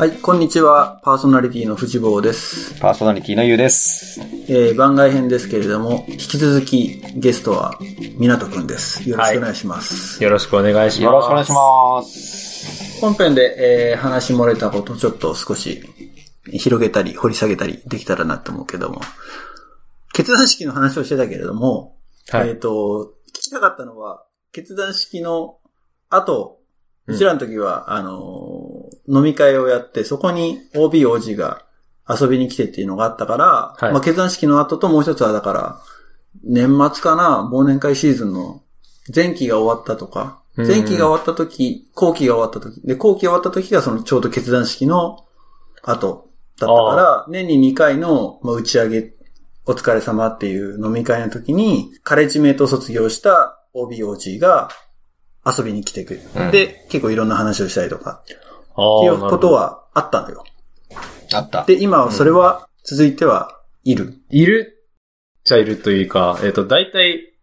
はい、こんにちは。パーソナリティの藤坊です。パーソナリティのゆうです。えー、番外編ですけれども、引き続きゲストは、湊くんです。よろしくお願いします。よろしくお願いします。よろしくお願いします。本編で、えー、話し漏れたことちょっと少し広げたり、掘り下げたりできたらなと思うけども、決断式の話をしてたけれども、はいえっ、と、聞きたかったのは、決断式の後、うちらの時は、あのー飲み会をやって、そこに OB、OG が遊びに来てっていうのがあったから、はい。まあ決断式の後ともう一つはだから、年末かな、忘年会シーズンの前期が終わったとか、うん。前期が終わった時、後期が終わった時、で、後期が終わった時がそのちょうど決断式の後だったから、年に2回の、まあ、打ち上げ、お疲れ様っていう飲み会の時に、カレッジメイトを卒業した OBOG が遊びに来てくれる。うんで、結構いろんな話をしたりとか、あっていうことはあったのよ。あった。で、今はそれは続いてはいる？いるっちゃいるというか、えっ、と、大体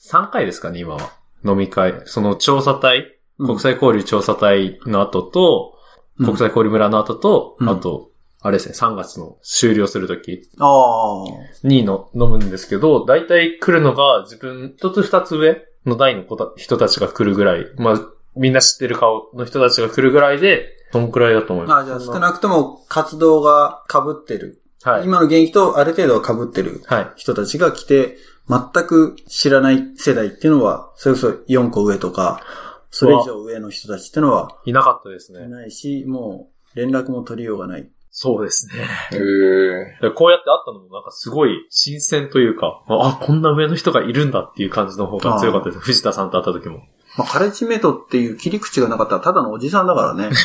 3回ですかね、今は。飲み会。その調査隊、うん国際交流調査隊の後と、うん国際交流村の後と、うんあと、あれですね、3月の終了するときああ。にの飲むんですけど、大体来るのが自分一つ二つ上の代の子た人たちが来るぐらい、まあ、みんな知ってる顔の人たちが来るぐらいで、そんくらいだと思います。あじゃあ少なくとも活動が被ってる。はい。今の現役とある程度は被ってるはい。人たちが来て、全く知らない世代っていうのは、それこそ4個上とか、それ以上上の人たちっていうのはいなかったですいね。ないし、もう連絡も取りようがない。そうですね。へこうやって会ったのもなんかすごい新鮮というか、あ、こんな上の人がいるんだっていう感じの方が強かったです。藤田さんと会った時も。まあ、カレッジメイトっていう切り口がなかったらただのおじさんだからね。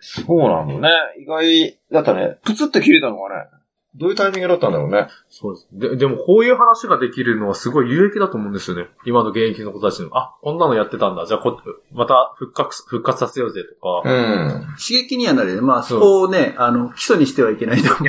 そうなんだね。意外だったね。プツって切れたのがね。どういうタイミングだったんだろうね。そうです。で、でもこういう話ができるのはすごい有益だと思うんですよね。今の現役の子たちの。あ、こんなのやってたんだ。じゃあこ、また復活、復活させようぜとか。うん。刺激にはなるよね。まあ、そこをね、あの、基礎にしてはいけないと思う。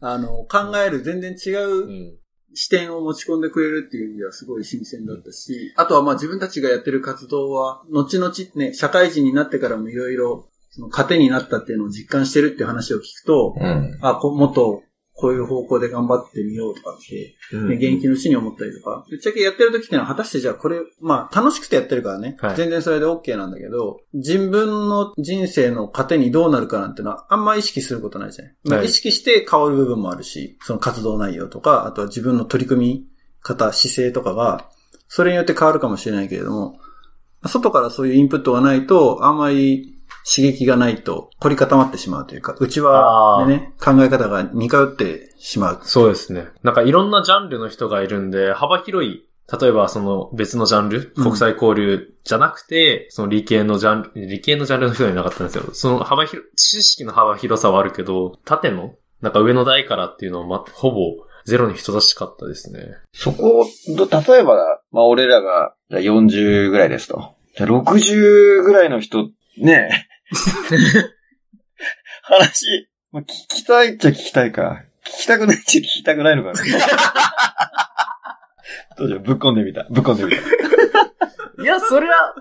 あの、考える全然違ううん。視点を持ち込んでくれるっていう意味ではすごい新鮮だったし、あとはまあ自分たちがやってる活動は、後々ね、社会人になってからもいろいろ、その糧になったっていうのを実感してるっていう話を聞くと、うん。あ、こもっとこういう方向で頑張ってみようとかって、う現役のうちに思ったりとか、ぶっちゃけやってる時ってのは果たしてじゃあこれ、まあ楽しくてやってるからね、はい。全然それで OK なんだけど、自分の人生の糧にどうなるかなんてのはあんま意識することないじゃない。まあはい。意識して変わる部分もあるし、その活動内容とか、あとは自分の取り組み方、姿勢とかが、それによって変わるかもしれないけれども、外からそういうインプットがないと、あんまり刺激がないと凝り固まってしまうというか、うちは、でね、考え方が似通ってしまう。そうですね。なんかいろんなジャンルの人がいるんで、幅広い、例えばその別のジャンル、うん国際交流じゃなくて、その理系のジャンル、理系のジャンルの人はいなかったんですよ。その幅広、知識の幅広さはあるけど、縦の、なんか上の台からっていうのは、ま、ほぼゼロに等しかったですね。そこ、ど例えば、まあ俺らが、じゃあ40ぐらいですと。じゃあ60ぐらいの人、ねえ。話、まあ、聞きたいっちゃ聞きたいか。聞きたくないっちゃ聞きたくないのかな。どうじゃ、ぶっこんでみた。ぶっこんでみた。いや、それは、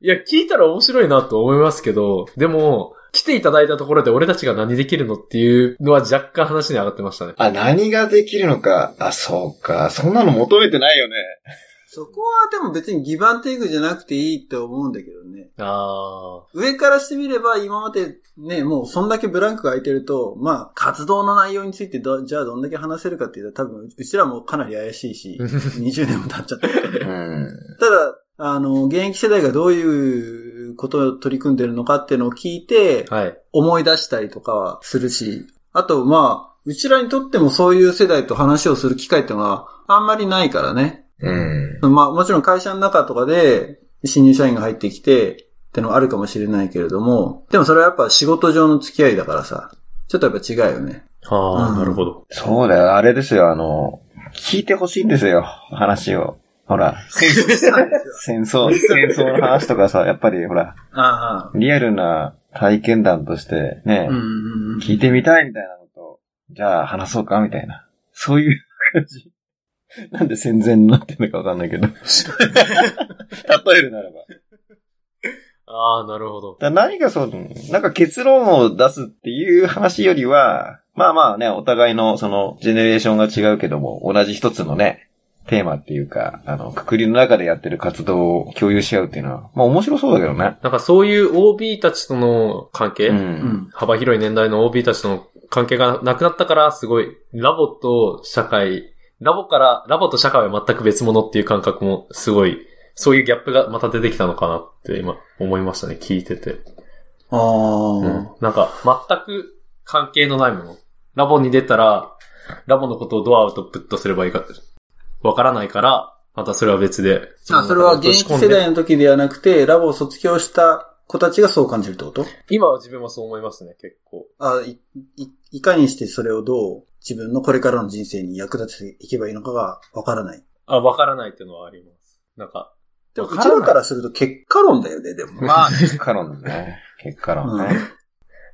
いや、聞いたら面白いなと思いますけど、でも、来ていただいたところで俺たちが何できるのっていうのは若干話に上がってましたね。あ、何ができるのか。あ、そうか。そんなの求めてないよね。そこはでも別にギブアンテイクじゃなくていいって思うんだけどね。あ上からしてみれば今までね、もうそんだけブランクが空いてると、まあ活動の内容についてどじゃあどんだけ話せるかっていうと多分うちらもかなり怪しいし、20年も経っちゃった。ただ、あの、現役世代がどういうことを取り組んでるのかっていうのを聞いて、あ。はい。思い出したりとかはするし、あとまあ、うちらにとってもそういう世代と話をする機会っていうのはあんまりないからね。うん。まあもちろん会社の中とかで新入社員が入ってきてってのはあるかもしれないけれども、でもそれはやっぱ仕事上の付き合いだからさ、ちょっとやっぱ違うよね。ああ、うんなるほど。そうだよ。あれですよ。あの、聞いてほしいんですよ。話を。ほら、戦 戦争、戦争の話とかさ、やっぱりほら、ああ、リアルな体験談としてね。聞いてみたいみたいなのと、じゃあ話そうかみたいな。そういう感じ。なんで戦前になってるのかわかんないけど。例えるならば。ああ、なるほど。だ何かそう、なんか結論を出すっていう話よりは、まあまあね、お互いのその、ジェネレーションが違うけども、同じ一つのね、テーマっていうか、あの、くくりの中でやってる活動を共有し合うっていうのは、まあ面白そうだけどね。なんかそういう OB たちとの関係、う。うんん。幅広い年代の OB たちとの関係がなくなったから、すごい、ラボと社会、ラボから、ラボと社会は全く別物っていう感覚もすごい、そういうギャップがまた出てきたのかなって今思いましたね、聞いてて。ああ、うん。なんか、全く関係のないもの。ラボに出たら、ラボのことをどうアウトプットすればいいか、わからないから、またそれは別で。あ、それは現役世代の時ではなくて、ラボを卒業した子たちがそう感じるってこと？今は自分もそう思いますね、結構。あい、い、いかにしてそれをどう自分のこれからの人生に役立てていけばいいのかがわからない。あ、わからないっていうのはあります。なんか、でも、うちらからすると結果論だよね、でも。まあ、結果論だね。結果論ね。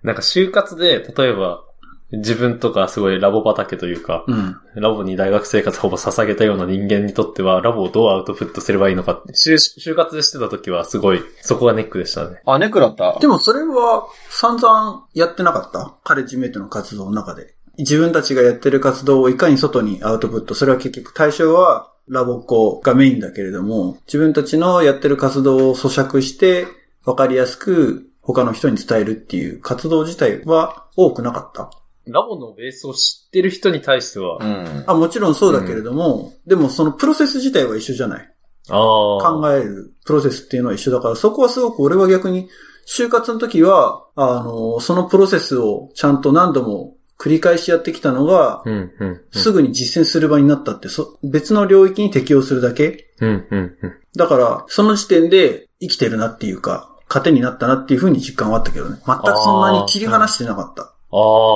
なんか就活で、例えば、自分とかすごいラボ畑というか、うん。ラボに大学生活ほぼ捧げたような人間にとっては、ラボをどうアウトプットすればいいのかって、就就活してた時はすごい、そこがネックでしたね。あ、ネクだったでもそれは散々やってなかった？カレッジメイトの活動の中で。自分たちがやってる活動をいかに外にアウトプット。それは結局対象はラボっ子がメインだけれども、自分たちのやってる活動を咀嚼して分かりやすく他の人に伝えるっていう活動自体は多くなかった。ラボのベースを知ってる人に対しては、うん。あ、もちろんそうだけれども、でもそのプロセス自体は一緒じゃない。ああ。考えるプロセスっていうのは一緒だから、そこはすごく俺は逆に、就活の時は、あの、そのプロセスをちゃんと何度も繰り返しやってきたのが、うん、うん、うん。すぐに実践する場になったって、そ別の領域に適用するだけ？うん、うん、うん。だから、その時点で生きてるなっていうか、糧になったなっていうふうに実感はあったけどね。全くそんなに切り離してなかった。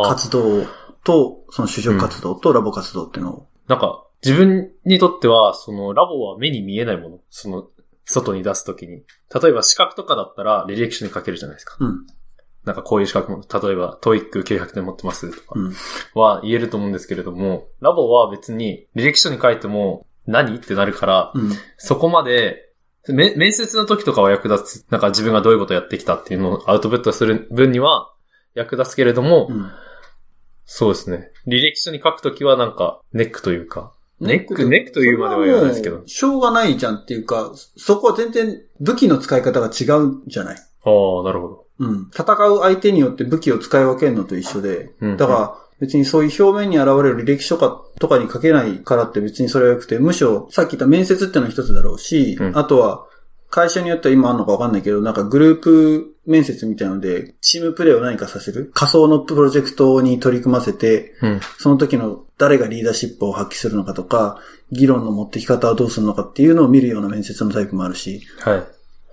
活動と、その就職活動とラボ活動っていうのを。なんか、自分にとっては、その、ラボは目に見えないもの。その、外に出すときに。例えば資格とかだったら、履歴書に書けるじゃないですか。うん。なんかこういう資格も、例えば、 TOEIC 900点持ってますとかうん。は言えると思うんですけれども、ラボは別に履歴書に書いても何ってなるから、うん。そこまで、め、面接の時とかは役立つ。なんか自分がどういうことをやってきたっていうのをアウトプットする分には役立つけれども、うん。そうですね。履歴書に書くときはなんかネックというか、ネック、ネックというまでは言わないですけど。しょうがないじゃんっていうか、そこは全然武器の使い方が違うんじゃないああ、なるほど。うん。戦う相手によって武器を使い分けるのと一緒で、うんだから別にそういう表面に現れる履歴書かとかに書けないからって別にそれは良くて、むしろさっき言った面接ってのは一つだろうし、うんあとは会社によっては今あるのかわかんないけど、なんかグループ面接みたいなので、チームプレイを何かさせる？仮想のプロジェクトに取り組ませて、うん。その時の誰がリーダーシップを発揮するのかとか、議論の持ってき方はどうするのかっていうのを見るような面接のタイプもあるし、はい。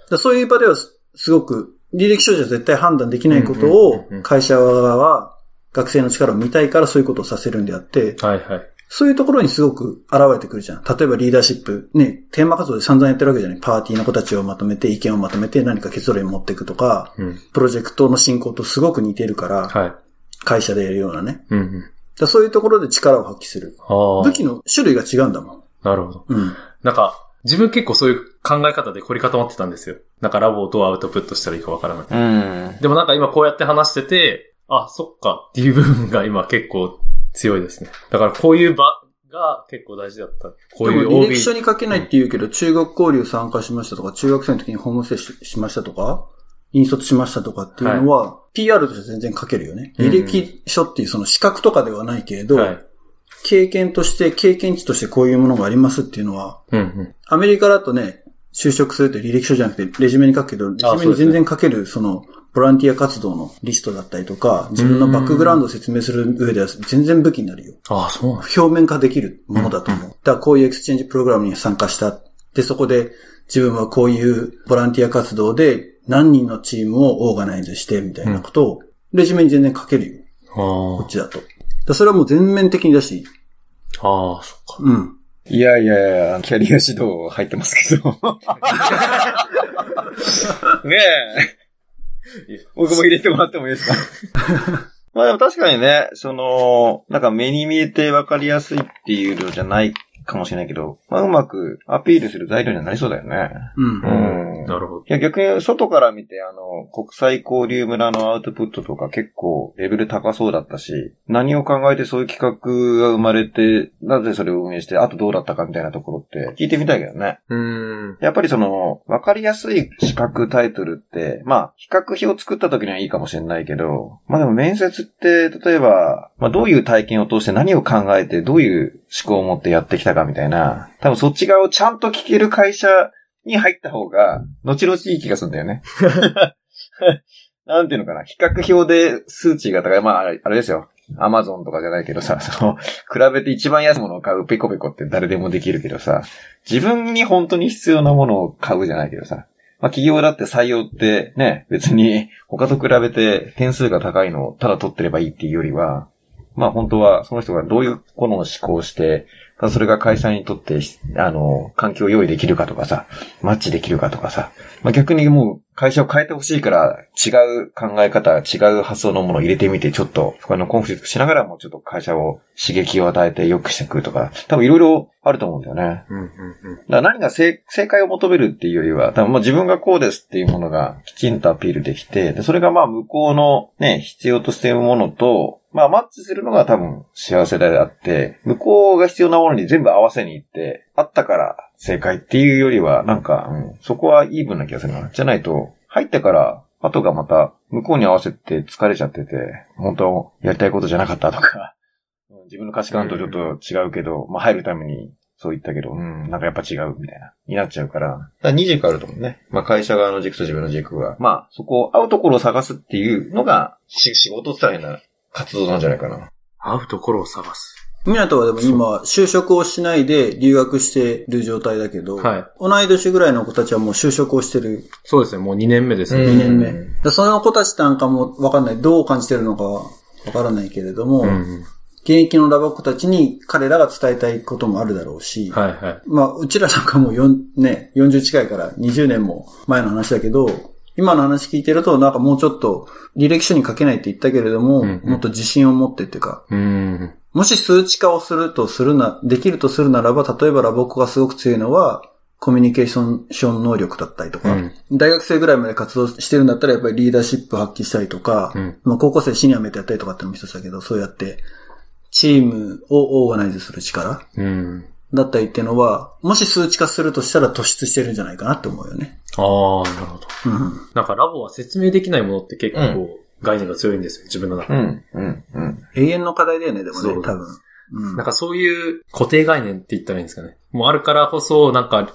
だそういう場ではすすごく履歴書じゃ絶対判断できないことを会社側は学生の力を見たいからそういうことをさせるんであって、はいはい。そういうところにすごく現れてくるじゃん。例えばリーダーシップ、ね、テーマ活動で散々やってるわけじゃない。パーティーの子たちをまとめて意見をまとめて何か結論に持っていくとか、うん。プロジェクトの進行とすごく似てるから、はい。会社でやるようなね。うんうん。だそういうところで力を発揮する。武器の種類が違うんだもん。なるほど。うん。なんか、自分結構そういう考え方で凝り固まってたんですよ。なんかラボをどうアウトプットしたらいいかわからない。うん。でもなんか今こうやって話してて、あ、そっかっていう部分が今結構強いですね。だからこういう場が結構大事だった。こういうでも履歴書に書けないって言うけど、中学交流参加しましたとか、中学生の時にホームステイししましたとか、引率しましたとかっていうのは、PR として全然書けるよね。うん履歴書っていうその資格とかではないけれど、はい。経験として、経験値としてこういうものがありますっていうのは、うんうん。アメリカだとね、就職するって履歴書じゃなくて、レジュメに書くけど、レジュメに全然書ける、その、ボランティア活動のリストだったりとか、自分のバックグラウンドを説明する上では全然武器になるよ。ああ、そうなん表面化できるものだと思う。だからこういう exchange program に参加した。で、そこで自分はこういうボランティア活動で何人のチームを organize してみたいなことを、レジュメに全然書けるよ。こあっちだと。だそれはもう全面的にだし、あ。ああ、そっか。うん。いやいやいや、キャリア指導入ってますけど。ねえ。僕も入れてもらってもいいですか？まあでも確かにね、その、なんか目に見えてわかりやすいっていうのじゃないかもしれないけど、まあ、うまくアピールする材料にはなりそうだよね。うん。うん。なるほど。いや、逆に外から見て、あの、国際交流村のアウトプットとか結構レベル高そうだったし、何を考えてそういう企画が生まれて、なぜそれを運営して、あとどうだったかみたいなところって聞いてみたいけどね。うーん。やっぱりその、わかりやすい資格タイトルって、まあ、比較表を作った時にはいいかもしれないけど、まあでも面接って、例えば、まあどういう体験を通して何を考えて、どういう思考を持ってやってきたかみたいな、多分そっち側をちゃんと聞ける会社に入った方が、後々いい気がするんだよね。なんていうのかな、比較表で数値が高い、まああれですよ。アマゾンとかじゃないけどさ、その、比べて一番安いものを買うペコペコって誰でもできるけどさ、自分に本当に必要なものを買うじゃないけどさ、まあ企業だって採用ってね、別に他と比べて点数が高いのをただ取ってればいいっていうよりは、まあ本当はその人がどういうもの思考して、ただそれが会社にとって、あの、環境を用意できるかとかさ、マッチできるかとかさ、まあ逆にもう会社を変えてほしいから違う考え方、違う発想のものを入れてみて、ちょっと他のコンフリクトしながらもちょっと会社を刺激を与えて良くしていくとか、多分いろいろあると思うんだよね。うん、うん、うん。だから何が正正解を求めるっていうよりは、多分まあ自分がこうですっていうものがきちんとアピールできて、でそれがまあ向こうのね、必要としているものと、まあマッチするのが多分幸せであって、向こうが必要なものに全部合わせに行って、あったから正解っていうよりは、なんか、うん、そこはイーブンな気がするな。じゃないと、入ってから、後がまた向こうに合わせて疲れちゃってて、本当やりたいことじゃなかったとか、自分の価値観とちょっと違うけど、まあ入るためにそう言ったけど、うん、なんかやっぱ違うみたいな、になっちゃうから。だから二軸あると思うね。まあ会社側の軸と自分の軸が。まあそこを合うところを探すっていうのが、仕事って言ったら変な活動なんじゃないかな。会うところを探す。ミナトはでも今、就職をしないで留学してる状態だけど、はい同い年ぐらいの子たちはもう就職をしてるそうですね、もう2年目ですね。2年目。うんでその子たちなんかもわかんない、どう感じてるのかはわからないけれども、うんうん。現役のラボっ子たちに彼らが伝えたいこともあるだろうし、はいはい。まあ、うちらなんかもう4、ね、40近いから20年も前の話だけど、今の話聞いてると、なんかもうちょっと履歴書に書けないって言ったけれども、うんうんもっと自信を持ってっていうか、うん。もし数値化をするとするな、できるとするならば、例えばラボっ子がすごく強いのは、コミュニケーション能力だったりとか、うん大学生ぐらいまで活動してるんだったらやっぱりリーダーシップ発揮したりとか、うんまあ高校生シニアメとやったりとかってのも一つだけど、そうやってチームをオーガナイズする力うん。だったりっていうのは、もし数値化するとしたら突出してるんじゃないかなって思うよね。ああ、なるほど。うん。なんかラボは説明できないものって結う構概念が強いんですよ、自分の中で。うん、うん、うん。永遠の課題だよね、でもね、そう多分。うんなんかそういう固定概念って言ったらいいんですかね。もうあるからこそ、なんか、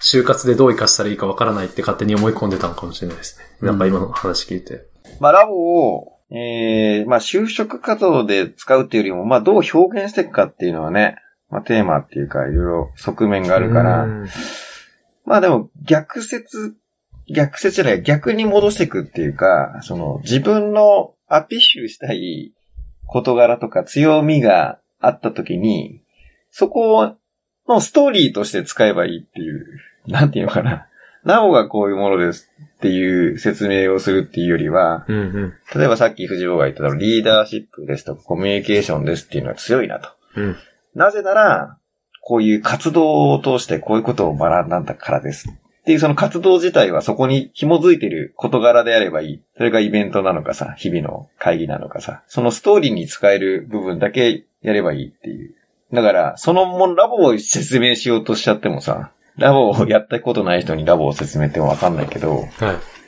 就活でどう活かしたらいいかわからないって勝手に思い込んでたのかもしれないですね。なんか今の話聞いて。まあ、ラボを、ええまあ、就職活動で使うっていうよりも、まあ、どう表現していくかっていうのはね、まあ、テーマっていうか、いろいろ側面があるから、うんまあでも、逆説、逆説じゃない、逆に戻していくっていうか、その、自分のアピールしたい事柄とか強みがあった時に、そこのストーリーとして使えばいいっていう、なんていうのかな。なおがこういうものですっていう説明をするっていうよりは、うんうん。例えばさっき藤坊が言ったのリーダーシップですとかコミュニケーションですっていうのは強いなと。うん。なぜなら、こういう活動を通してこういうことを学んだからです。っていうその活動自体はそこに紐づいてる事柄であればいい。それがイベントなのかさ、日々の会議なのかさ、そのストーリーに使える部分だけやればいいっていう。だから、そのもんラボを説明しようとしちゃってもさ、ラボをやったことない人にラボを説明ってもわかんないけど、はい。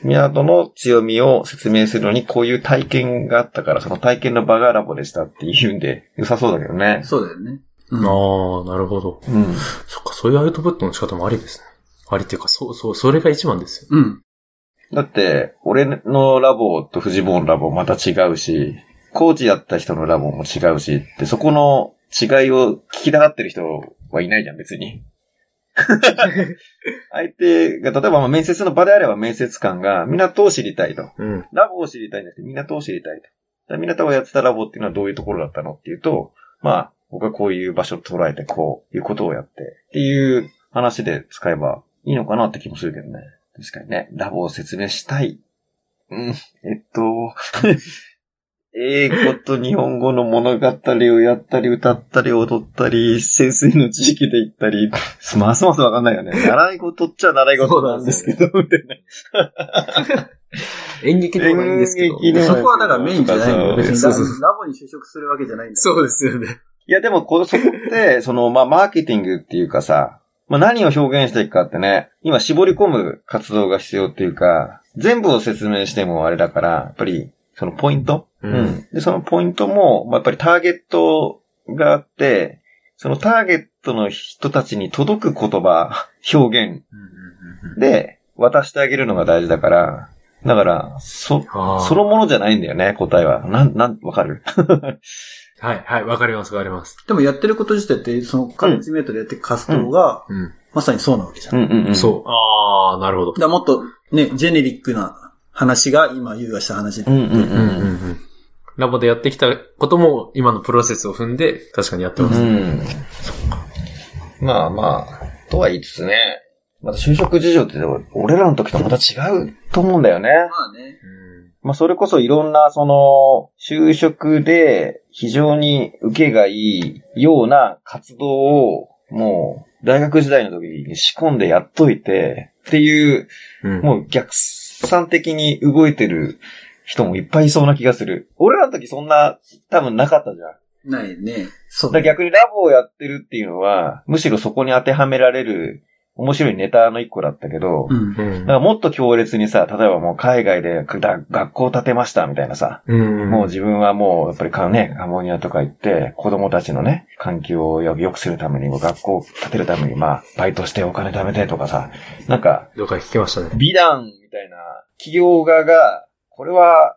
港の強みを説明するのにこういう体験があったから、その体験の場がラボでしたっていうんで良さそうだけどね。そうだよね。うんああ、なるほど。うん。そっか、そういうアウトプットの仕方もありですね。ありっていうか、そう、そう、それが一番ですよ。うん。だって、俺のラボと藤坊のラボまた違うし、コーチやった人のラボも違うしって、そこの違いを聞きたがってる人はいないじゃん、別に。相手が、例えばまあ面接の場であれば面接官が港を知りたいと。うん。ラボを知りたいんだけど、港を知りたいと。港がやってたラボっていうのはどういうところだったのっていうと、まあ、僕はこういう場所を捉えて、こういうことをやって、っていう話で使えばいいのかなって気もするけどね。確かにね、ラボを説明したい。うん、えっと、英語と日本語の物語をやったり、歌ったり、踊ったり、先生の地域で行ったり、ますますわかんないよね。習い事っちゃ習い事なんですけど、みたいな。演劇でもないんですけど。演劇でもそこはだからメインじゃないのよ。別にラボに就職するわけじゃないんだよそうですよね。いや、でもこ、そこって、その、まあ、マーケティングっていうかさ、まあ、何を表現していくかってね、今絞り込む活動が必要っていうか、全部を説明してもあれだから、やっぱり、そのポイント、うん。で、そのポイントも、まあ、やっぱりターゲットがあって、そのターゲットの人たちに届く言葉、表現で渡してあげるのが大事だから、だから、そ、そのものじゃないんだよね、答えは。なん、なん、わかる？はい、はい、わかります、わかります。でもやってること自体って、そのカレッジメイトでやってる活動が、うん。まさにそうなわけじゃん。うんうんうん。そう。ああ、なるほどだ。もっとね、ジェネリックな話が今、優雅した話で。うんうんうん。うんうんうん。ラボでやってきたことも今のプロセスを踏んで確かにやってます。うん。まあまあ、とは言いつつね、また就職事情って俺らの時とまた違うと思うんだよね。まあね。まあそれこそいろんなその、就職で非常に受けがいいような活動をもう大学時代の時に仕込んでやっといてっていう、うん。もう逆算的に動いてる人もいっぱいいそうな気がする。俺らの時そんな多分なかったじゃん。ないね。そうだから逆にラボをやってるっていうのは、むしろそこに当てはめられる面白いネタの一個だったけど、うん。うんだからもっと強烈にさ、例えばもう海外でだ学校を建てましたみたいなさ、うん。もう自分はもうやっぱりかね、アンモニアとか行って、子供たちのね、環境を良くするためにも、学校を建てるために、まあ、バイトしてお金貯めてとかさ、なんか、どっか聞きましたね。美談みたいな、企業側が、これは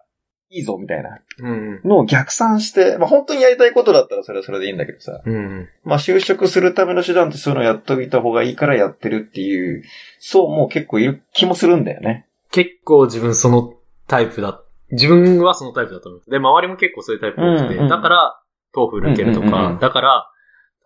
いいぞみたいなうん。のを逆算して、まあ本当にやりたいことだったらそれはそれでいいんだけどさ、うん。まあ就職するための手段ってそういうのをやっといた方がいいからやってるっていう、そうもう結構いる気もするんだよね。結構自分そのタイプだ。自分はそのタイプだと思う。で、周りも結構そういうタイプ多くて、うんうんだから、 TOEFL 受けるとか、だから、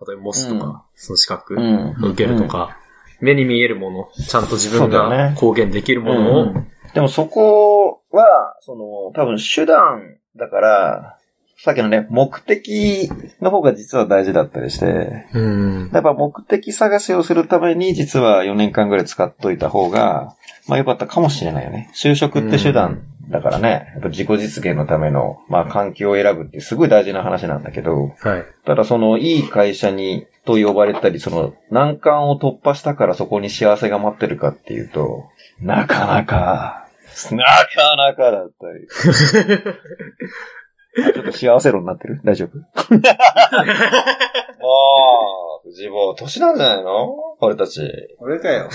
例えばモスとか、うんその資格ん受けるとか、目に見えるもの、ちゃんと自分がね公言できるものを、うんでもそこは、その、多分手段だから、さっきのね、目的の方が実は大事だったりして、うん。やっぱ目的探しをするために実は4年間ぐらい使っといた方が、まあ良かったかもしれないよね。就職って手段だからね、やっぱ自己実現のための、まあ環境を選ぶってすごい大事な話なんだけど、はい。ただそのいい会社にと呼ばれたり、その難関を突破したからそこに幸せが待ってるかっていうと、なかなか、なかなかだったり。あちょっと幸せ論になってる？大丈夫？もう、藤坊、年なんじゃないの？俺たち。俺かよ。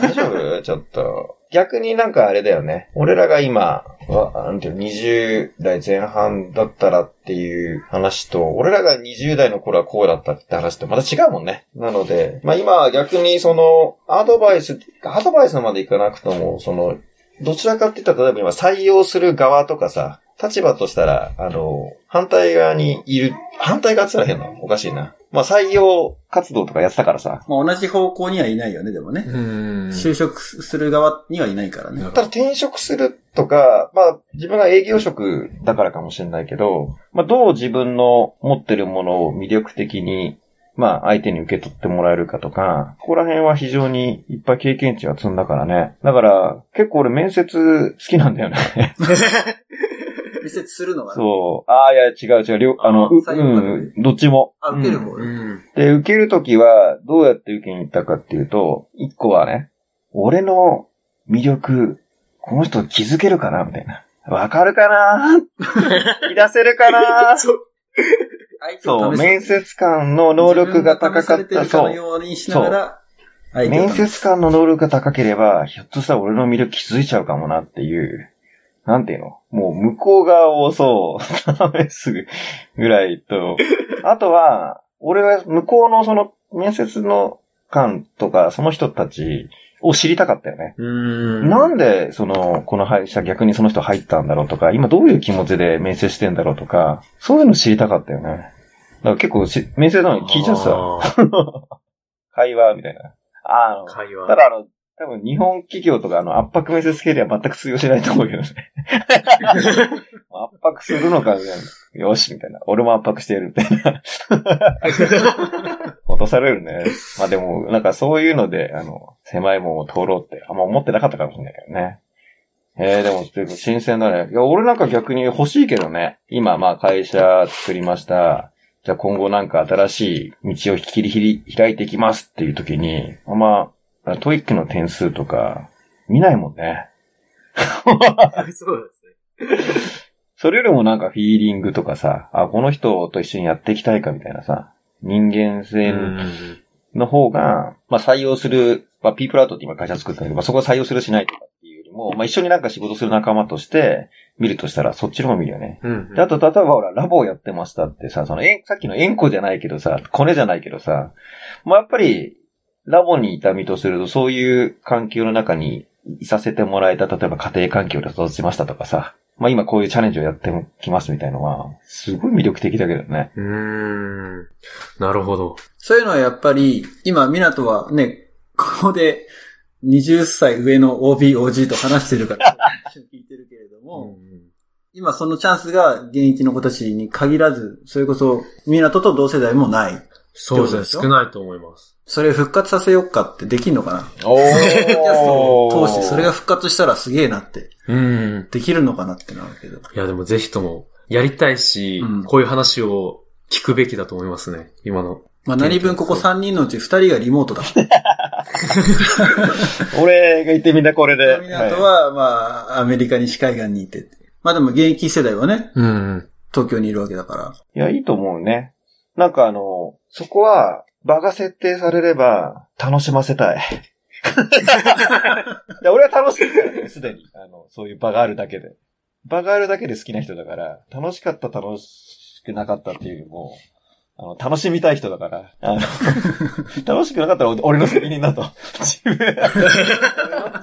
大丈夫？ちょっと。逆になんかあれだよね。俺らが今、わなんていうの、20代前半だったらっていう話と、俺らが20代の頃はこうだったって話とまた違うもんね。なので、まあ今は逆にその、アドバイス、アドバイスまでいかなくとも、その、どちらかって言ったら、例えば今採用する側とかさ、立場としたら、あの、反対側にいる、反対側って言ったら変なの？おかしいな。まあ採用活動とかやってたからさ、まあ同じ方向にはいないよね、でもね。うん。就職する側にはいないからね。ただ転職するとか、まあ自分が営業職だからかもしれないけど、まあどう自分の持ってるものを魅力的に、まあ相手に受け取ってもらえるかとか、ここら辺は非常にいっぱい経験値は積んだからね。だから結構俺面接好きなんだよね。面接するのがね。そう。ああ、いや違う違う。両あの、うん、どっちも。あ、受けるうん方ね。うん。で、受けるときは、どうやって受けに行ったかっていうと、一個はね、俺の魅力、この人気づけるかなみたいな。わかるかな引 き出せるかなそう。そう、面接官の能力が高かった、そう。のよう面接官の能力が高ければ、ひょっとしたら俺の魅力気づいちゃうかもなっていう、なんていうの？もう向こう側をそう、試すぐらいと、あとは、俺は向こうのその面接の官とか、その人たちを知りたかったよね。うん。なんで、その、この会社逆にその人入ったんだろうとか、今どういう気持ちで面接してんだろうとか、そういうの知りたかったよね。だから結構し、面接なのに聞いちゃってた。あー 会話みたいな。あの、会話。ただあの、多分日本企業とかあの圧迫面接系では全く通用しないと思うけどね。圧迫するのかみたいな。よし、みたいな。俺も圧迫してやる、みたいな。落とされるね。まあでも、なんかそういうので、あの、狭い門を通ろうって、あんま思ってなかったかもしれないけどね。えー、でも、新鮮だね。いや、俺なんか逆に欲しいけどね。今、まあ会社作りました。じゃあ今後なんか新しい道を切り開いていきますっていう時に、あんま、 TOEIC の点数とか、見ないもんね。そうですね。それよりもなんかフィーリングとかさ、あ、この人と一緒にやっていきたいかみたいなさ、人間性の方が、まあ採用する、まあピープルアートって今会社作ったんだけど、まあそこは採用するしないとかっていうよりも、まあ一緒になんか仕事する仲間として見るとしたらそっちの方見るよね。うんうんで、あと、例えばほら、ラボをやってましたってさ、その、えん、さっきの縁故じゃないけどさ、コネじゃないけどさ、まあ、やっぱり、ラボにいた身とすると、そういう環境の中にいさせてもらえた、例えば家庭環境で育ちましたとかさ、まあ今こういうチャレンジをやってきますみたいのは、すごい魅力的だけどね。うーん。なるほど。そういうのはやっぱり、今、港はね、ここで20歳上の OB、OG と話してるから、聞いても、今そのチャンスが現役の子たちに限らず、それこそ、港と同世代もない。そうですね。少ないと思います。それ復活させようかってできんのかな？おキャストを通してそれが復活したらすげえなって、うん。できるのかなってなるけど。いや、でもぜひとも、やりたいし、うんこういう話を聞くべきだと思いますね。今の。まあ何分ここ3人のうち2人がリモートだ。俺が言ってみんなこれで。港は、まあ、アメリカ西海岸にいて。まあでも現役世代はね、うん。東京にいるわけだから。いや、いいと思うね。なんかあの、そこは、場が設定されれば、楽しませたい。いや俺は楽しいからね、すでに。あの、そういう場があるだけで。場があるだけで好きな人だから、楽しかった、楽しくなかったっていうよりも、あの、楽しみたい人だから、あの、楽しくなかったら俺の責任だと。自分、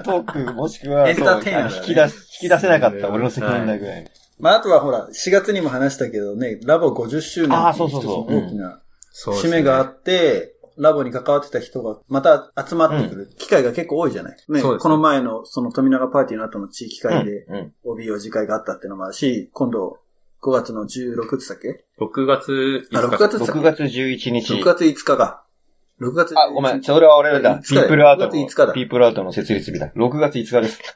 トーク、もしくは、エンターテイナーだね。引き出し、引き出せなかった俺の責任だぐらい。まああとはほら、4月にも話したけどね、ラボ50周年っていうそうそうそう。一つの大きなそうですね。節目があって、ラボに関わってた人がまた集まってくる機会が結構多いじゃない？うですね。この前のその富永パーティーの後の地域会で。OB 次会があったっていうのもあるし、今度5月の16日だっけ？6月5あ、日。6月だっけ？6月11日。6月5日か。6月あ、ごめん。それは俺だ。5日だよピープルアート6月5日だの、ピープルアートの設立日だ。6月5日です。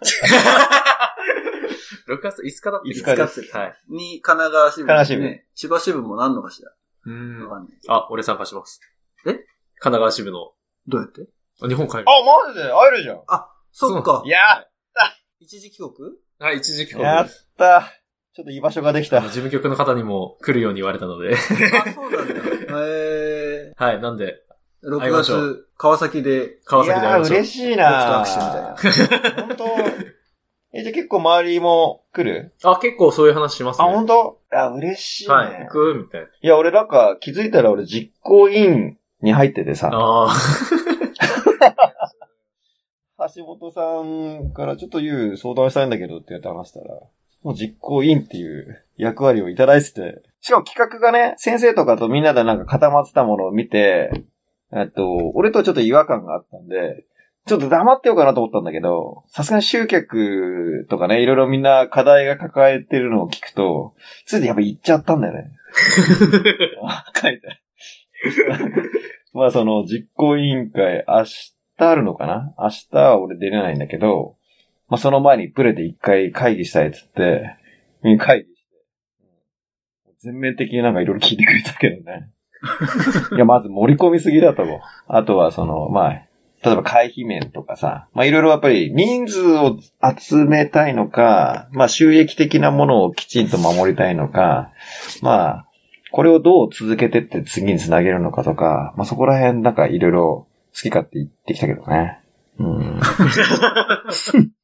6月5日だって5日ですはい。に神奈川支部、神奈川支部ね。千葉支部もなんのかしら。うんわかんない。あ、俺参加します。え？神奈川支部の、どうやって？あ日本帰る。あ、マジで？会えるじゃん。あ、そっかい。や一時帰国？はい、一時帰国やっです。た。ちょっと居場所ができた。事務局の方にも来るように言われたので。あ、そうなんだ。え はい、なんで、ー、6会いましょ月、川崎で、川崎で会いましょう。いやー嬉しいな僕と握手みたいな。本当え、じゃあ結構周りも来る？あ、結構そういう話しますあ、ね。本当？あ、嬉しいね。はい、行く？みたいな。いや、俺なんか気づいたら俺実行委員に入っててさ、ああ。橋本さんからちょっと言う相談したいんだけどって言って話したら、もう実行委員っていう役割をいただいてて、しかも企画がね、先生とかとみんなでなんか固まってたものを見て、えっと、俺とちょっと違和感があったんで、ちょっと黙ってようかなと思ったんだけど、さすがに集客とかね、いろいろみんな課題が抱えてるのを聞くと、ついてやっぱ言っちゃったんだよね。書いてある。まあその実行委員会、明日あるのかな？明日は俺出れないんだけど、まあその前にプレで一回会議したいっつって、うん会議して、全面的になんかいろいろ聞いてくれたけどね。いや、まず盛り込みすぎだと思う。あとはその、まあ、例えば会費面とかさ、まあいろいろやっぱり人数を集めたいのか、まあ収益的なものをきちんと守りたいのか、まあ、これをどう続けてって次につなげるのかとか、まあそこら辺なんかいろいろ好き勝手言ってきたけどね。うん。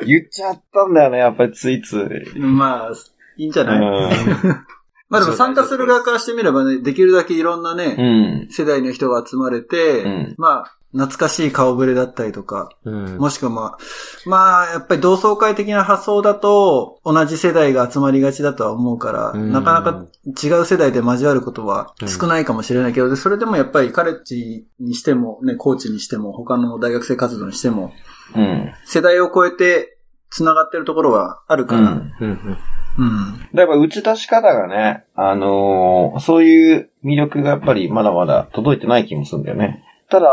言っちゃったんだよね、やっぱりついつい。まあ、いいんじゃない、うん まあでも参加する側からしてみればね、できるだけいろんなね、うん。世代の人が集まれて、うんまあ、懐かしい顔ぶれだったりとか、うん。もしくはまあ、まあ、やっぱり同窓会的な発想だと、同じ世代が集まりがちだとは思うから、うんなかなか違う世代で交わることは少ないかもしれないけど、でそれでもやっぱりカレッジにしても、ね、コーチにしても、他の大学生活動にしても、うん。世代を超えて繋がってるところはあるから、うん。うん。うん。うん。だから打ち出し方がね、あのーそういう魅力がやっぱりまだまだ届いてない気もするんだよね。ただ、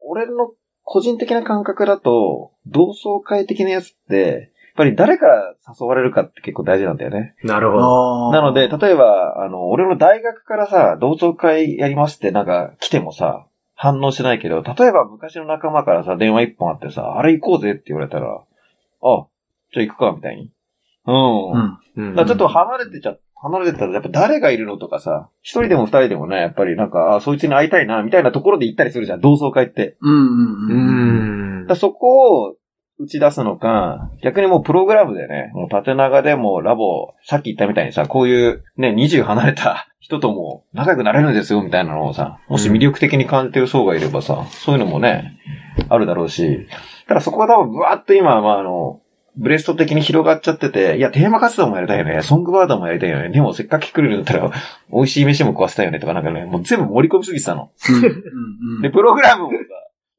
俺の個人的な感覚だと、同窓会的なやつって、やっぱり誰から誘われるかって結構大事なんだよね。なるほど。なので、例えば、あの、俺の大学からさ、同窓会やりますってなんか来てもさ、反応しないけど、例えば昔の仲間からさ、電話一本あってさ、あれ行こうぜって言われたら、あ、じゃあ行くか、みたいに。うん。うん。うんだちょっと離れてちゃ、離れてたらやっぱ誰がいるのとかさ、一人でも二人でもね、やっぱりなんか、あ、そいつに会いたいな、みたいなところで行ったりするじゃん、同窓会って。うんうんううん。んだ。そこを打ち出すのか、逆にもうプログラムでね、もう縦長でもうラボ、さっき言ったみたいにさ、こういうね、20離れた人とも仲良くなれるんですよ、みたいなのをさ、もし魅力的に感じてる層がいればさ、そういうのもね、あるだろうし、ただそこが多分ブワーっと今、まああの、ブレスト的に広がっちゃってて、いや、テーマ活動もやりたいよね、ソングバードもやりたいよね、でもせっかく来るんだったら、美味しい飯も食わせたいよね、とかなんかね、もう全部盛り込みすぎてたの。で、プログラムもさ、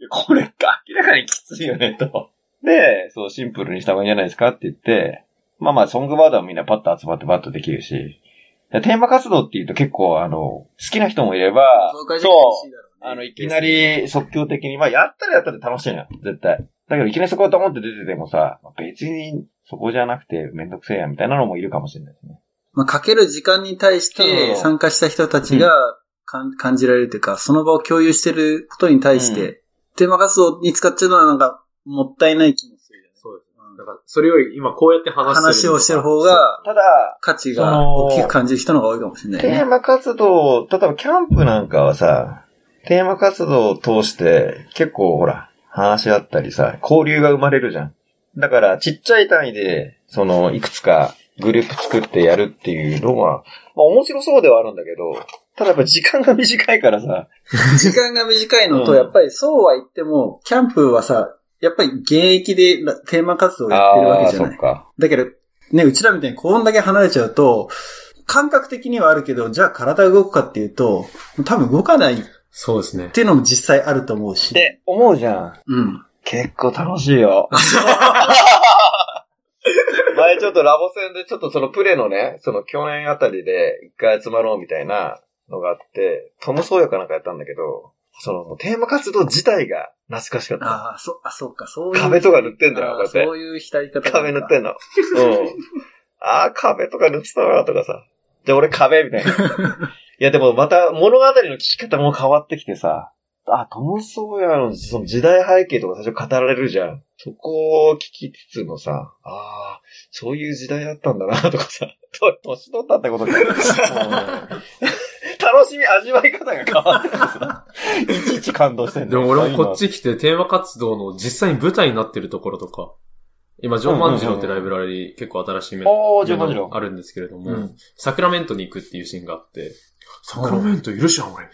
これか、明らかにきついよね、と。で、そう、シンプルにした方がいいんじゃないですかって言って、まあまあ、ソングバードはみんなパッと集まってパッとできるし、でテーマ活動って言うと結構、あの、好きな人もいれば、そうあの、いきなり即興的に、まあ、やったらやったら楽しいのよ、絶対。だけど、いきなりそこをドーンって出ててもさ、別にそこじゃなくてめんどくせえや、みたいなのもいるかもしれないですね。まあ、かける時間に対して参加した人たちがかん感じられるというか、その場を共有してることに対して、テーマ活動に使っちゃうのはなんか、もったいない気もするよね。そうです。だから、それより今こうやって話してる話をしてる方が、ただ、価値が大きく感じる人の方が多いかもしれないね。テーマ活動、例えばキャンプなんかはさ、テーマ活動を通して結構ほら、話し合ったりさ、交流が生まれるじゃん。だから、ちっちゃい単位で、その、いくつかグループ作ってやるっていうのは、まあ面白そうではあるんだけど、ただやっぱ時間が短いからさ、時間が短いのと、うんやっぱりそうは言っても、キャンプはさ、やっぱり現役でテーマ活動をやってるわけじゃないそっ。か。だけど、ね、うちらみたいにこんだけ離れちゃうと、感覚的にはあるけど、じゃあ体が動くかっていうと、多分動かないっそうですね。ていうのも実際あると思うし。って思うじゃん。うん。結構楽しいよ。前ちょっとラボ戦でちょっとそのプレのね、その去年あたりで一回集まろうみたいなのがあって、トムソーヤかなんかやったんだけど、そのテーマ活動自体が懐かしかった。ああ、そ、あ、そうか、そういう。壁とか塗ってんだよあーこうやってそういう浸り方壁塗ってんの。の。うん。ああ、壁とか塗ってたなとかさ。じゃあ俺壁みたいな。いやでもまた物語の聞き方も変わってきてさ、あ、トム・ソーヤのその時代背景とか最初語られるじゃん。そこを聞きつつもさ、ああ、そういう時代だったんだなとかさ、と年取ったってことか。うん楽しみ、味わい方が変わっててさ、いちいち感動してんだよでも俺もこっち来てテーマ活動の実際に舞台になってるところとか、今、ジョン万次郎ってライブラリー結構新しいメおージョン万次郎あるんですけれども、うんサクラメントに行くっていうシーンがあって、サクラメントいるじゃん、俺、み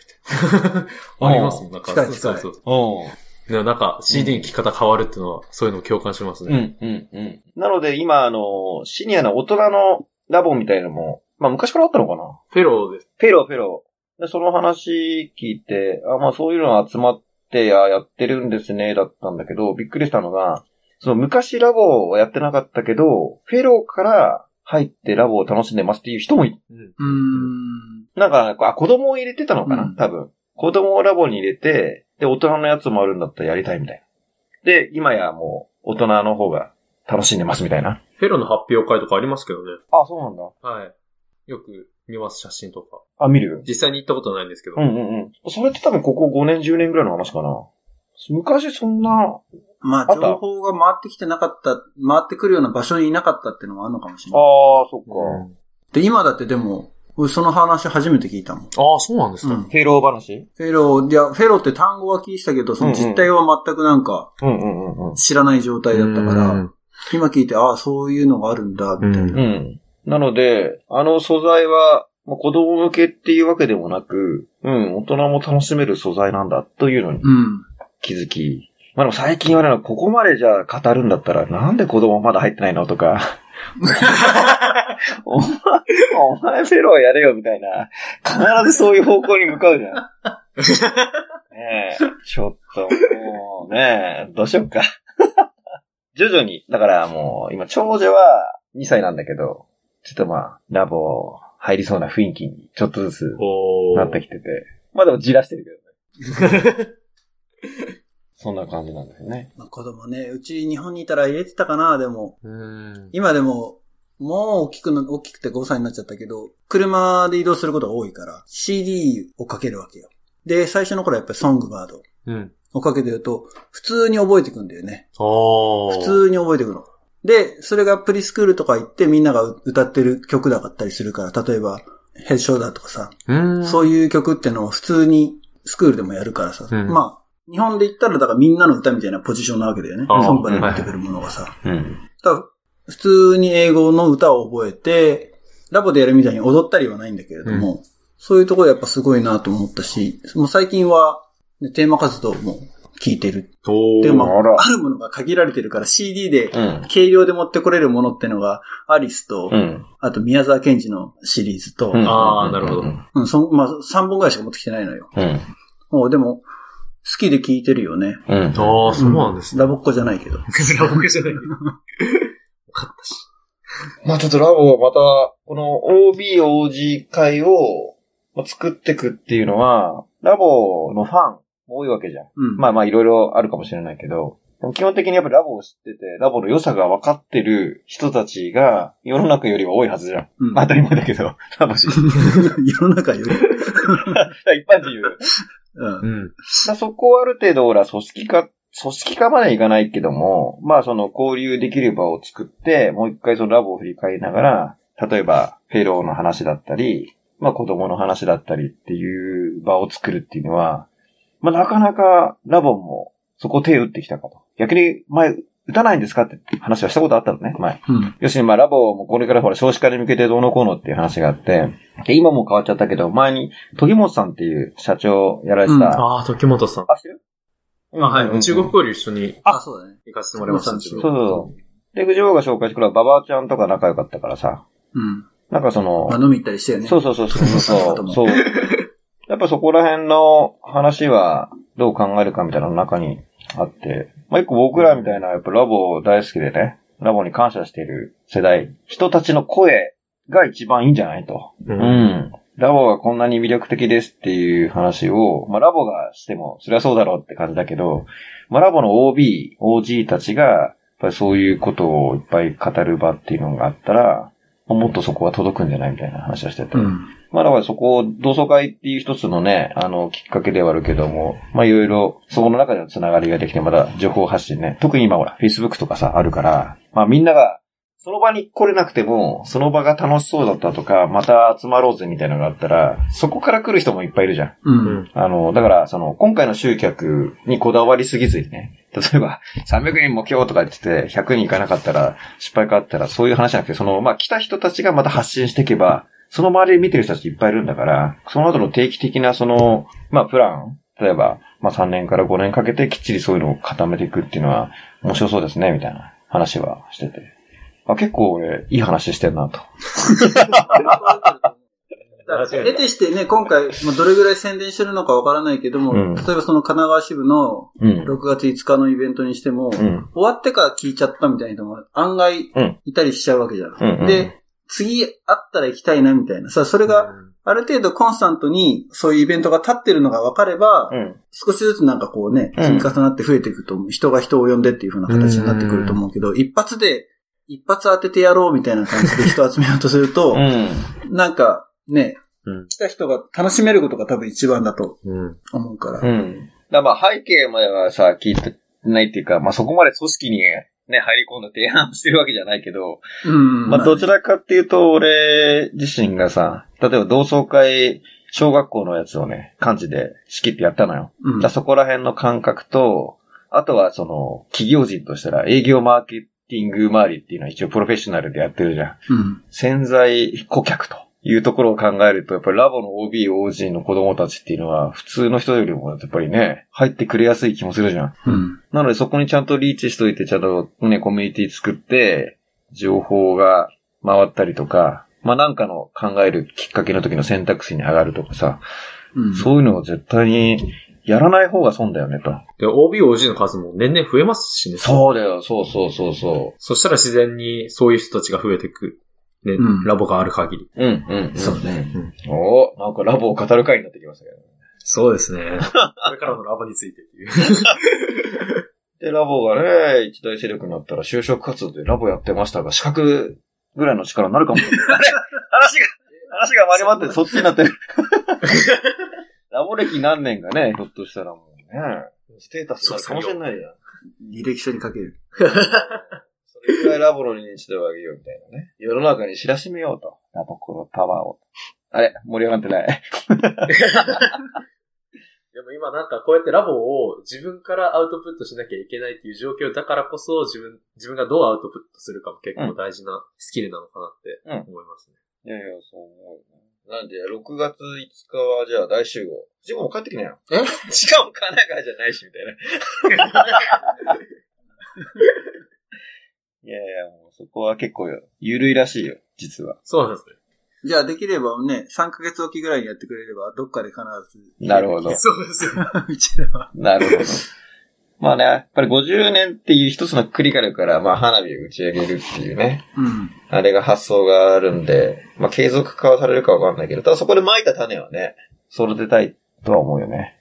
たいな。ありますもん、なんか。そうそう。うん。でもなんか CD に聴き方変わるっていうのは、そういうのを共感しますうね。ん、うん、うん。なので今、あの、シニアの大人のラボみたいのも、まあ昔からあったのかな？フェローです。フェロー、フェロー。で、その話聞いて、あ、まあそういうの集まって、あ、やってるんですね、だったんだけど、びっくりしたのが、その昔ラボはやってなかったけど、フェローから入ってラボを楽しんでますっていう人もい、うん。うーん。なんか、あ、子供を入れてたのかな、うん多分。子供をラボに入れて、で、大人のやつもあるんだったらやりたいみたいな。で、今やもう、大人の方が楽しんでますみたいな。フェローの発表会とかありますけどね。あ、そうなんだ。はい。よく見ます、写真とか。あ、見る？実際に行ったことないんですけど。うんうんうん。それって多分ここ5年、10年ぐらいの話かな。昔そんな、まあ、情報が回ってきてなかった、回ってくるような場所にいなかったっていうのもあるのかもしれない。ああ、そっか。うんで、今だってでも、俺その話初めて聞いたもん。ああ、そうなんですか。うんフェロー話？フェロー、いや、フェローって単語は聞いてたけど、その実態は全くなんかうんうんうんうん。知らない状態だったから、うん今聞いて、ああ、そういうのがあるんだ、みたいな。うんうん。なので、あの素材は、まあ子供向けっていうわけでもなく、うん、大人も楽しめる素材なんだというのにうん。気づき、まあでも最近はね、ここまでじゃあ語るんだったら、なんで子供まだ入ってないのとか、お前、お前フェローやれよみたいな、必ずそういう方向に向かうじゃん。ねえ、ちょっともうねえ、どうしよっか。徐々に、だからもう、今長女は2歳なんだけど、ちょっとまあ、ラボ入りそうな雰囲気にちょっとずつおなってきてて、まあでもじらしてるけどね。そんな感じなんですよね。まあ、子供ね、うち日本にいたら入れてたかな、でも。うん。今でも、もう大きくな、大きくて5歳になっちゃったけど、車で移動することが多いから、CD をかけるわけよ。で、最初の頃はやっぱりソングバードうん。をかけてると、普通に覚えてくんだよね。普通に覚えてくの。で、それがプリスクールとか行ってみんなが歌ってる曲だったりするから、例えば、ヘッドショーダーとかさ、うん。そういう曲ってのを普通にスクールでもやるからさ、うんまあ、日本で言ったらだからみんなの歌みたいなポジションなわけだよね。あーソングから出てくるものがさ。うん。普通に英語の歌を覚えて、ラボでやるみたいに踊ったりはないんだけれども、そういうところやっぱすごいなと思ったし、もう最近は、ねテーマ活動も聴いてる。でも、あるものが限られてるから CD でうん。軽量で持ってこれるものってのが、アリスと、うん。あと宮沢賢治のシリーズと、うんあーなるほどうん。うん、そんまあ、3本ぐらいしか持ってきてないのよ。うん。でも、好きで聴いてるよね。うん。あー、そうなんですね。ラボっ子じゃないけど。ラボじゃない。よかったし。まあちょっとラボはまた、この OB、OG 会をまあ作っていくっていうのは、ラボのファン多いわけじゃん。うん。まあまあいろいろあるかもしれないけど、基本的にやっぱラボを知ってて、ラボの良さが分かってる人たちが世の中よりは多いはずじゃん。うんまあ当たり前だけど、ラボ知る。世の中より。一般人言う。うん。うん。まあそこをある程度、俺は組織化、組織化まではいかないけども、まあその交流できる場を作って、もう一回そのラボを振り返りながら、例えばフェローの話だったり、まあ子供の話だったりっていう場を作るっていうのは、まあなかなかラボもそこ手打ってきたかと。逆に前、打たないんですかって話はしたことあったのね、前。うん。要するにまあラボもこれからほら少子化に向けてどうのこうのっていう話があって、で、今も変わっちゃったけど、前に、時本さんっていう社長やられてた、うんあー、時本さん。あ、してる？あ、はい。中国交流一緒にあ、そうだね。行かせてもらいましたけど。そうそうそう。で、藤尾が紹介してくれたババアちゃんとか仲良かったからさ、うん。なんかそのまあ、、飲み行ったりしたよね。そうそうそうそうそう。やっぱそこら辺の話はどう考えるかみたいなの中にあって、まあ、一個僕らみたいなやっぱラボ大好きでね、ラボに感謝している世代、人たちの声が一番いいんじゃないと。う。うんん。ラボがこんなに魅力的ですっていう話を、まあ、ラボがしても、そりゃそうだろうって感じだけど、まあ、ラボの OB、OG たちが、やっぱりそういうことをいっぱい語る場っていうのがあったら、まあもっとそこは届くんじゃないみたいな話をしてて。うん。まあだからそこを同窓会っていう一つのね、あの、きっかけではあるけども、まあいろいろ、そこの中でのつながりができて、また情報発信ね。特に今ほら、Facebook とかさ、あるから、まあみんなが、その場に来れなくても、その場が楽しそうだったとか、また集まろうぜみたいなのがあったら、そこから来る人もいっぱいいるじゃん。う。うんん。あの、だから、その、今回の集客にこだわりすぎずにね、例えば、300人目標とか言ってて、100人いかなかったら、失敗があったら、そういう話じゃなくて、その、まあ、来た人たちがまた発信していけば、その周りで見てる人たちいっぱいいるんだから、その後の定期的な、その、まあ、プラン、例えば、まあ、3年から5年かけてきっちりそういうのを固めていくっていうのは、面白そうですね、みたいな話はしてて。あ結構俺、いい話してんなと。得てしてね、今回、まあ、どれぐらい宣伝してるのかわからないけども、うん例えばその神奈川支部のうん。6月5日のイベントにしても、うん。終わってから聞いちゃったみたいな人も案外うんいたりしちゃうわけじゃんうんで、次会ったら行きたいなみたいな。さ、それがある程度コンスタントにそういうイベントが立ってるのが分かれば、うん。少しずつなんかこうね、うん積み重なって増えていくと、人が人を呼んでっていう風な形になってくると思うけど、一発で、一発当ててやろうみたいな感じで人集めようとすると、うん。なんかね、うん。来た人が楽しめることが多分一番だとうん。思うから。うん。だからまあ背景まではさ、聞いてないっていうか、まあそこまで組織にね、入り込んだ提案をしてるわけじゃないけど、うん。まあどちらかっていうと、俺自身がさ、例えば同窓会、小学校のやつをね、漢字で仕切ってやったのよ。うんだそこら辺の感覚と、あとはその、企業人としたら営業マーケティング周りっていうのは一応プロフェッショナルでやってるじゃん。うん。潜在顧客というところを考えると、やっぱりラボの OB、OG の子供たちっていうのは、普通の人よりも、やっぱりね、入ってくれやすい気もするじゃん。うん。なのでそこにちゃんとリーチしといて、ちゃんとね、コミュニティ作って、情報が回ったりとか、まあなんかの考えるきっかけの時の選択肢に上がるとかさ、うん。そういうのを絶対にやらない方が損だよねと。で、OB、OG の数も年々増えますしね。そうだよ、そうそうそうそそしたら自然にそういう人たちが増えていく。ね、うんラボがある限り。う。うん、うん、うん。そうね。うん。おなんかラボを語る会になってきましたけど。そうですね。これからのラボについてっていう。で、ラボがね、一大勢力になったら就職活動でラボやってましたが、資格ぐらいの力になるかも。あれ話が、話が回り回ってそっちになってる。ラボ歴何年かね、ひょっとしたらもうね、ステータスになるかもしれないじゃん。履歴書に書ける。それぐらいラボの認知度を上げようみたいなね。世の中に知らしめようと。ラボコのパワーを。あれ盛り上がってない。でも今なんかこうやってラボを自分からアウトプットしなきゃいけないっていう状況だからこそ自分、自分がどうアウトプットするかも結構大事なスキルなのかなって思いますね。いやいや、そう思うよね。なんで、6月5日はじゃあ大集合。ジモも帰ってきなよ。え？しかも神奈川じゃないし、みたいな。いやいや、もうそこは結構緩いらしいよ、実は。そうなんですね。じゃあできればね、3ヶ月おきぐらいにやってくれれば、どっかで必ず。なるほど。そうですよ。うちらは。なるほど。まあね、やっぱり50年っていう一つのくりがあるから、まあ花火を打ち上げるっていうね。うん。あれが発想があるんで、まあ継続化はされるかわかんないけど、ただそこで撒いた種はね、育てたいとは思うよね。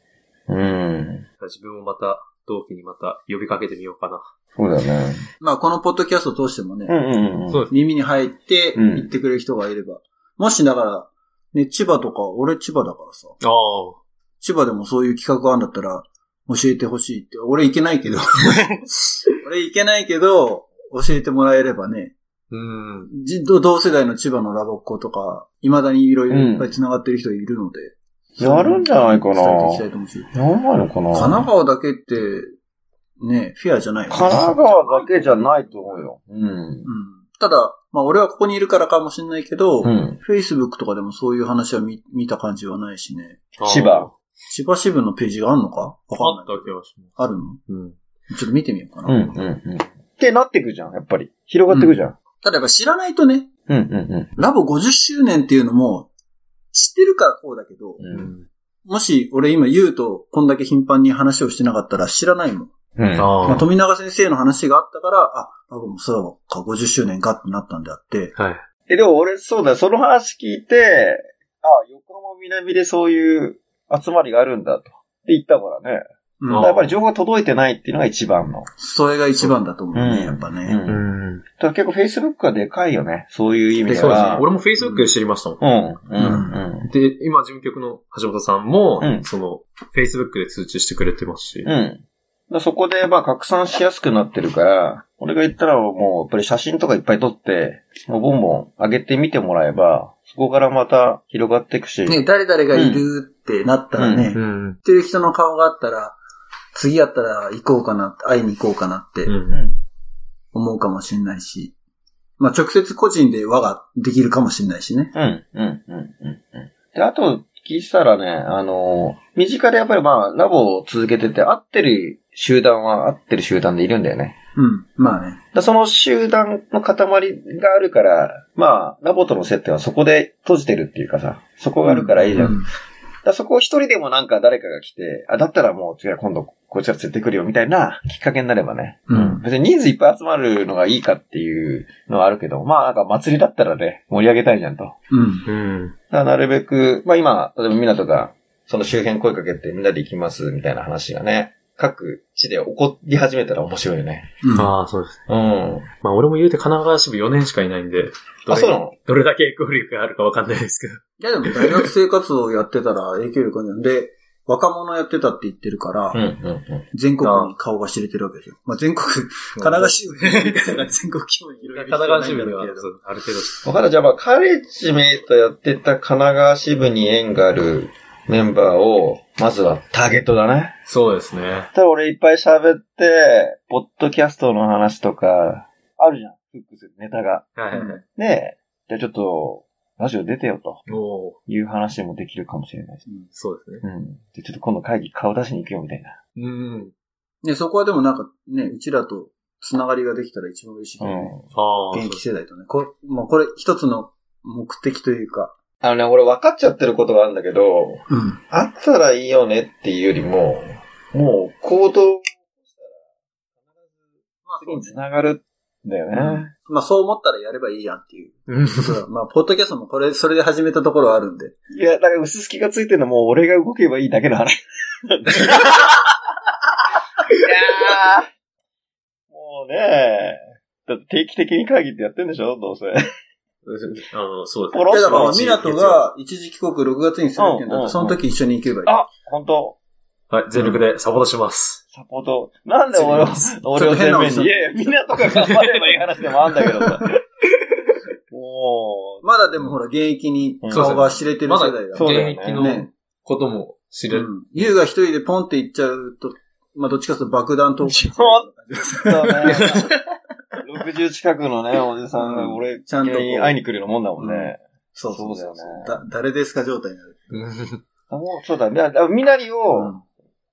うん。自分もまた、同期にまた呼びかけてみようかな。そうだよね。まあこのポッドキャストを通してもね、うんうんうん。そうです。耳に入ってうん言ってくれる人がいれば。もしだから、ね、千葉とか、俺千葉だからさ、ああ。千葉でもそういう企画があるんだったら、教えてほしいって。俺行けないけど。俺行けないけど、教えてもらえればね、うん。じ同同世代の千葉のラボっ子とか、未だにいろいろいっぱい繋がってる人いるので。やるんじゃないかな伝えていきたいと思うし。やばいのかな神奈川だけって、ね、フェアじゃないよね神奈川だけじゃないと思うよ。うん。うん。ただ、まあ俺はここにいるからかもしれないけど、うん。Facebook とかでもそういう話は見見た感じはないしね。千葉。千葉支部のページがあるのか？わかあったんない。気がします。あるの？うん。ちょっと見てみようかな。うん、うん、うん。ってなってくじゃん、やっぱり。広がってくじゃん。ただやっぱ知らないとね、うん、うん、ラボ50周年っていうのも、知ってるからこうだけど、うん。うん。もし俺今言うとこんだけ頻繁に話をしてなかったら知らないもん。うん。あまあ、富永先生の話があったから、あ、ラボもそうか、50周年かってなったんであって、あ。はい。え、でも俺、そうだよ、その話聞いて、あ、横浜南でそういう集まりがあるんだと。って言ったからね。うんあやっぱり情報が届いてないっていうのが一番の。それが一番だと思うね、うんやっぱね。うんん。ただ結構 Facebook がでかいよね。そういう意味でそうですねは。。俺も Facebook で知りましたもん。うん、うん、うん。で、今、事務局の橋本さんも、うんその、Facebook で通知してくれてますし。うん。そこで、まあ、拡散しやすくなってるから、俺が言ったらもう、やっぱり写真とかいっぱい撮って、もうボンボン上げてみてもらえば、そこからまた広がっていくし。ね、誰々がいるってなったらね、ううん。知ってる人の顔があったら、次やったら行こうかなって、会いに行こうかなって。思うかもしれないし、まあ直接個人で輪ができるかもしれないしね。うん、うん、うん、うん。うんで、あと、聞いてたらね、あの、身近でやっぱりまあ、ラボを続けてて、合ってる集団は合ってる集団でいるんだよね。うん。まあね。だその集団の塊があるから、まあ、ラボとの接点はそこで閉じてるっていうかさ、そこがあるからいいじゃん。うんだそこを一人でもなんか誰かが来て、あ、だったらもう次は今度こっちら連れてくるよみたいなきっかけになればね。うん別に人数いっぱい集まるのがいいかっていうのはあるけど、まあなんか祭りだったらね、盛り上げたいじゃんと。うん。うん。らなるべく、まあ今、例えば港がその周辺声かけてみんなで行きますみたいな話がね、各地で起こり始めたら面白いよね。うん。ああ、そうです。うん。まあ、俺も言うて神奈川支部4年しかいないんで、どあ、れそうなの？どれだけ影響力があるかわかんないですけど。いやでも大学生活動やってたら影響力あるんで、若者やってたって言ってるから、うん、うん、うん。全国に顔が知れてるわけですよ。まあ全国、神奈川支部のやり方が全国規模に広げる神奈川支部にはある程度、わかった。じゃあまあ、カレッジメイトやってた神奈川支部に縁があるメンバーを、まずはターゲットだね。そうですね。ただ俺いっぱい喋って、ポッドキャストの話とか、あるじゃん。フックするネタが。はいはいはい。で、じゃあちょっと、ラジオ出てよという話もできるかもしれないし。そうですね。うん。で、ちょっと今度会議顔出しに行くよみたいな。うん。で、そこはでもなんかね、うちらとつながりができたら一番嬉しいけどね。ああ。現役世代とね。これ、もうこれ一つの目的というか。あのね、俺分かっちゃってることがあるんだけど、うん。あったらいいよねっていうよりも、もう行動をしたら、次に繋がるんだよね。まあそう思ったらやればいいやんっていう。まあ、ポッドキャストもこれ、それで始めたところはあるんで。いや、だから薄隙がついてるのもう俺が動けばいいだけの話。いやーもうねだって定期的に会議ってやってんでしょどうせ。あの、そうですポね。だから、ミナトが一時帰国6月にするって言うんだったうんうんうんら、その時一緒に行けばいい。あ、本当はい、全力でサポートします。サポート。なんで俺を、俺を前面に。いやいや、みんなとか頑張ればいい話でもあんだけどさ。もまだでもほら、現役に顔が知れてる世代だそうだよね現役のね。ことも知れる。うん。ユウが一人でポンって行っちゃうと、まあどっちかというと爆弾トーク。ちょっう、そうね。60近くのね、おじさんが俺、ちゃんと会いに来るようなもんだもんね。そうそうそうだよねだ誰ですか状態になる。あもうそうだね。あみなりうをん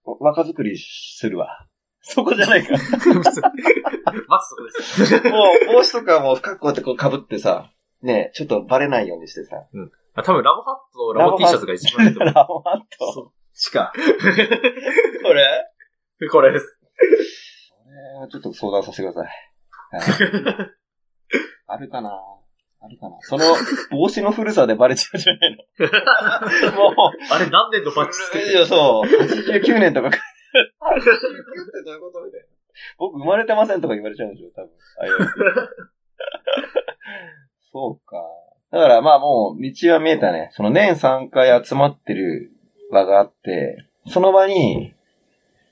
若作りするわ。そこじゃないか。まずそこです。もう、帽子とかも深くこうやってこう被ってさ、ねちょっとバレないようにしてさ。あ多分ラボハットとラボ T シャツが一番いいと思ラボハット。そう。しか。これ？う。これです。これちょっと相談させてください あるかな？あるかなその帽子の古さでバレちゃうんじゃないの もあれ何年のバッチつけてや、そう。89年とか。89ってどういうこと？みたいな。僕生まれてませんとか言われちゃうんでしょ、多分。ああいうやつそうか。だからまあもう道は見えたね。その年3回集まってる場があって、その場に、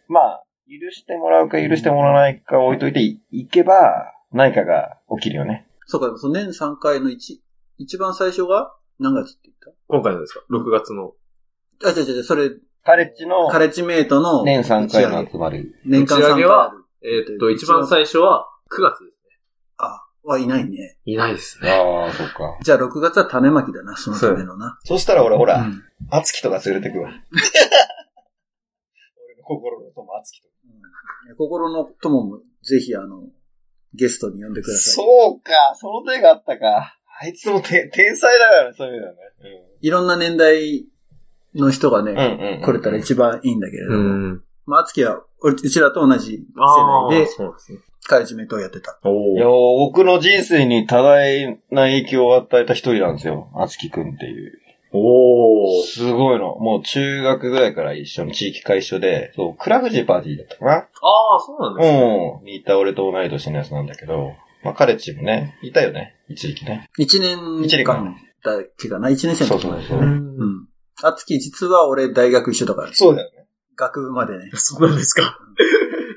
まあ、許してもらうか許してもらわないか置いといてい行けば、何かが起きるよね。そうか、その年3回の一、一番最初が何月って言っ今回のですか ?6 月の。たあ、違う違う違う、それ、カレッジのカレッジメイトの年3回の集まる。年間3打ち上回げはある。えーっと、一番最初は9月ですあ、はいないね。ね。いないですね。ああ、そっか。じゃあ6月は種まきだな、そのためのな。そしたら俺ほら、うんあつきとか連れてくわ。俺の心の友、あつきとか。うん心の友もぜひあの、ゲストに呼んでください。そうか、その手があったか。あいつもて 天才だからね、そういうのね。いろんな年代の人がね、うん。うんうん。来れたら一番いいんだけれども。ん。まあ、あつきは、ううちらと同じ世代で、そうですね。カレッジメイトをやってた。おいや、僕の人生に多大な影響を与えた一人なんですよ。あつきくんっていう。おー。すごいの。もう中学ぐらいから一緒の地域会一緒で、そう、クラフジーパーティーだったかな。ああ、そうなんですね。うん。にいた俺と同い年のやつなんだけど、まあ、カレッジもね、いたよね。一時期ね。一年一年間間だっけかな一年生の時までそうそうね。んうん。あつき実は俺大学一緒だから、そうだよね。学部までね。そうなんですか。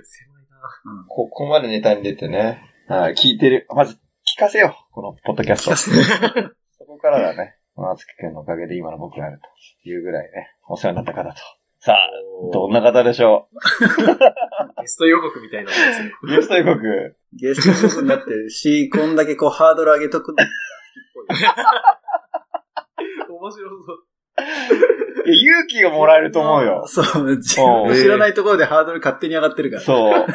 狭いな。うん。ここまでネタに出てね。はい、聞いてる。まず、聞かせよう。このポッドキャスト。そこからだね。あつきくんのおかげで今の僕があるというぐらいね、お世話になった方と。さあ、どんな方でしょ ゲスト予告みたいなやつ。うゲスト予告。ゲスト予告になってるし、こんだけこうハードル上げとくのが好きっぽい。面白そう。いや勇気がもらえると思うよ。そう、知らないところでハードル勝手に上がってるから。そう。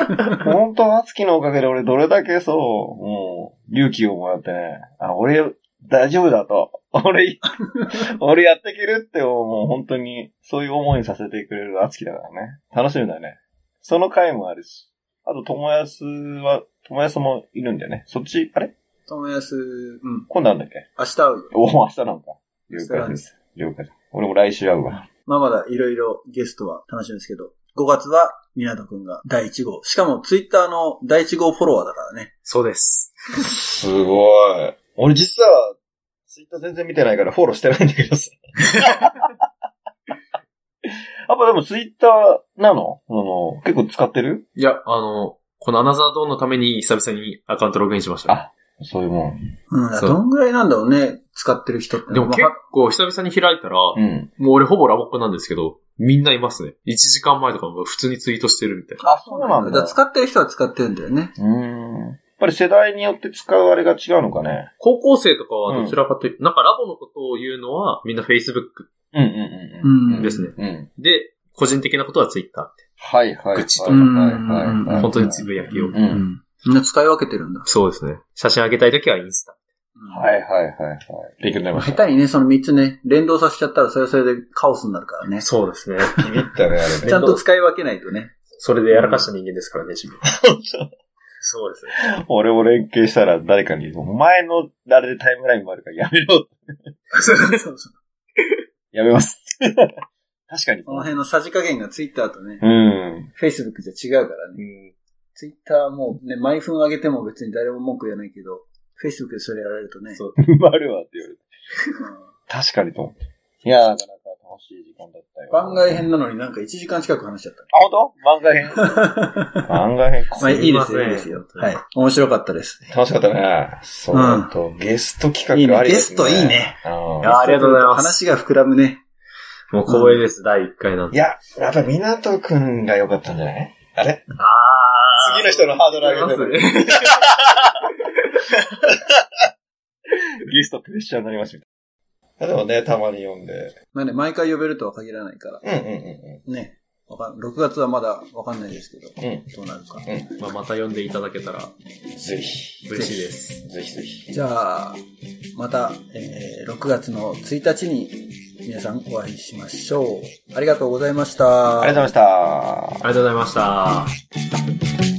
本当あつきのおかげで俺どれだけそう、もう、勇気をもらってね、あ、俺、大丈夫だと。俺、俺やっていけるってもう本当に、そういう思いにさせてくれるあつきだからね。楽しみだよね。その回もあるし。あと、ともやすは、ともやすもいるんだよね。そっち、あれ？友安、うん。今度なんだっけ？明日会うよ。おお、明日なんか。了解です。了解です。俺も来週会うわ。まあまだいろいろゲストは楽しみですけど、5月は湊くんが第1号。しかもツイッターの第1号フォロワーだからね。そうです。すごい。俺実は、ツイッター全然見てないからフォローしてないんだけどさ。やっぱでもツイッターなの？あの結構使ってる？いや、あの、このアナザードーンのために久々にアカウントログインしました。あそういうもん。うん。そうどんぐらいなんだろうね、使ってる人って。でも結まあ構久々に開いたら、うん。もう俺ほぼラボっ子なんですけど、みんないますね。1時間前とかも普通にツイートしてるみたいな。あ、そうなんだ。だから使ってる人は使ってるんだよね。うーん。ぱり世代によって使うあれが違うのかね。高校生とかはどちらかというと、なんかラボのことを言うのはみんな Facebook うんうんうん。ですね。うん。うん。で、個人的なことは Twitter って。はいはいはい。愚痴とかはいはいはい。本当につぶやきを。う。うんん。みんな使い分けてるんだ。そうですね。写真上げたいときはインスタ。はいはいはいはい。勉強になりました。下手にね、その3つね、連動させちゃったらそれはそれでカオスになるからね。そうですね。ビビったね、あれね。ちゃんと使い分けないとね。それでやらかした人間ですからね、自分。そうですね。俺も連携したら誰かに、お前のあれでタイムラインもあるからやめろ。そうそうそう。やめます。確かに。この辺のさじ加減がツイッターとね、うん。フェイスブックじゃ違うからね。ツイッターもね、毎分上げても別に誰も文句言わないけど、フェイスブックでそれやられるとね。そう 埋まるわって言われて。うん確かにと思って。いやー、なかなか楽しい時間だったよ。番外編なのになんか1時間近く話しちゃっあ、本当？番外編？た。番外編、まあいいですよ、すいいいですよ。はい。面白かったです。楽しかったね。そう、うんあと、ゲスト企画いいねありですね。ゲストいいねうん。やありがとうございます話が膨らむね。もう光栄です、第1回なんで。いや、やっぱ港くんが良かったんじゃない？あれ？あー次の人のハードル上げてる。ます ゲストプレッシャーになりましたみたいな。でもね、たまに読んで。まあね、毎回呼べるとは限らないから。うんうんうんね。わかん6月はまだわかんないですけど、うん。うん。どうなるか。うまあ、また呼んでいただけたらぜひ。嬉しいです。ぜひぜひ。じゃあ、また、えー6月の1日に皆さんお会いしましょう。ありがとうございました。ありがとうございました。ありがとうございました。